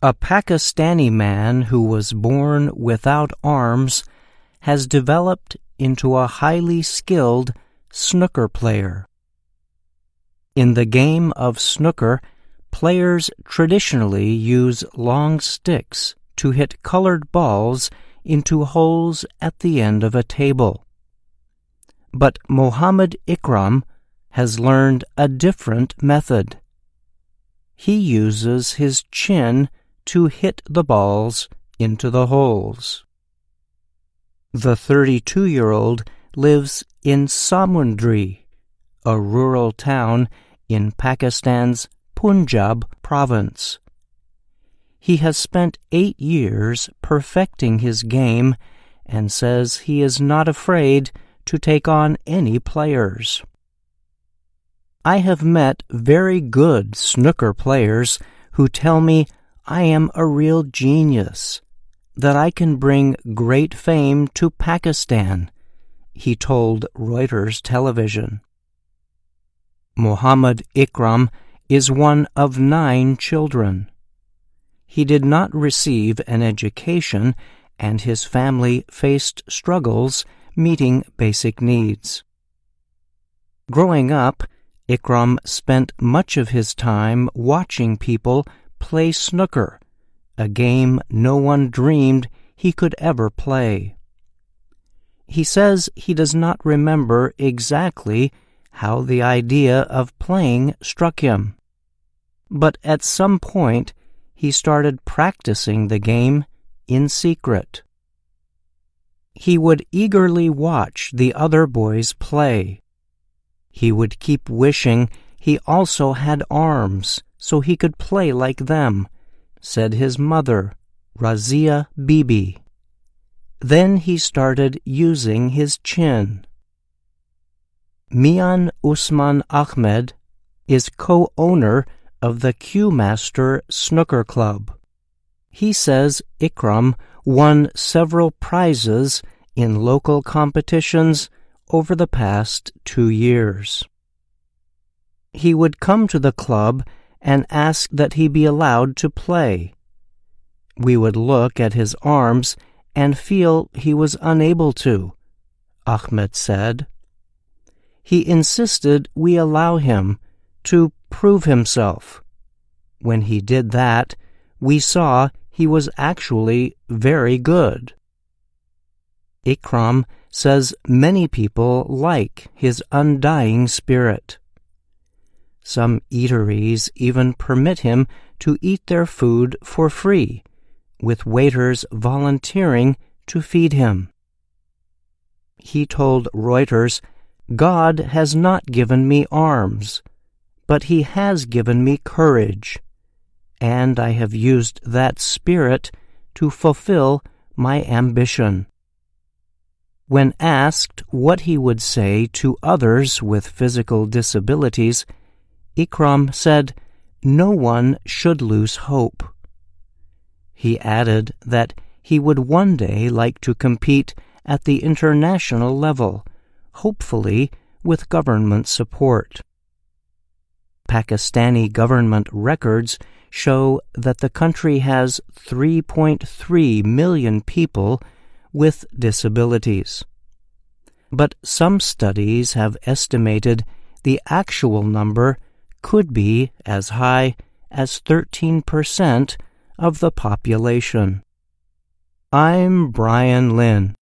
A Pakistani man who was born without arms has developed into a highly skilled snooker player. In the game of snooker, players traditionally use long sticks to hit colored balls into holes at the end of a table. But Mohammed Ikram has learned a different method. He uses his chin to hit the balls into the holes. The 32 year old lives in Samundri, a rural town in Pakistan's Punjab province. He has spent eight years perfecting his game and says he is not afraid to take on any players. I have met very good snooker players who tell me I am a real genius, that I can bring great fame to Pakistan, he told Reuters television. Muhammad Ikram is one of nine children. He did not receive an education, and his family faced struggles meeting basic needs. Growing up, Ikram spent much of his time watching people play snooker, a game no one dreamed he could ever play. He says he does not remember exactly how the idea of playing struck him. But at some point, he started practicing the game in secret. He would eagerly watch the other boys play. He would keep wishing he also had arms so he could play like them, said his mother, Razia Bibi. Then he started using his chin. Mian Usman Ahmed is co owner of the Q Master Snooker Club. He says Ikram won several prizes in local competitions over the past two years. He would come to the club and ask that he be allowed to play. We would look at his arms and feel he was unable to, Ahmed said. He insisted we allow him to prove himself. When he did that, we saw he was actually very good. Ikram says many people like his undying spirit. Some eateries even permit him to eat their food for free, with waiters volunteering to feed him. He told Reuters, God has not given me arms, but He has given me courage, and I have used that spirit to fulfill my ambition. When asked what he would say to others with physical disabilities, Ikram said, No one should lose hope. He added that he would one day like to compete at the international level, hopefully with government support. Pakistani government records show that the country has 3.3 million people with disabilities. But some studies have estimated the actual number could be as high as 13% of the population. I'm Brian Lynn.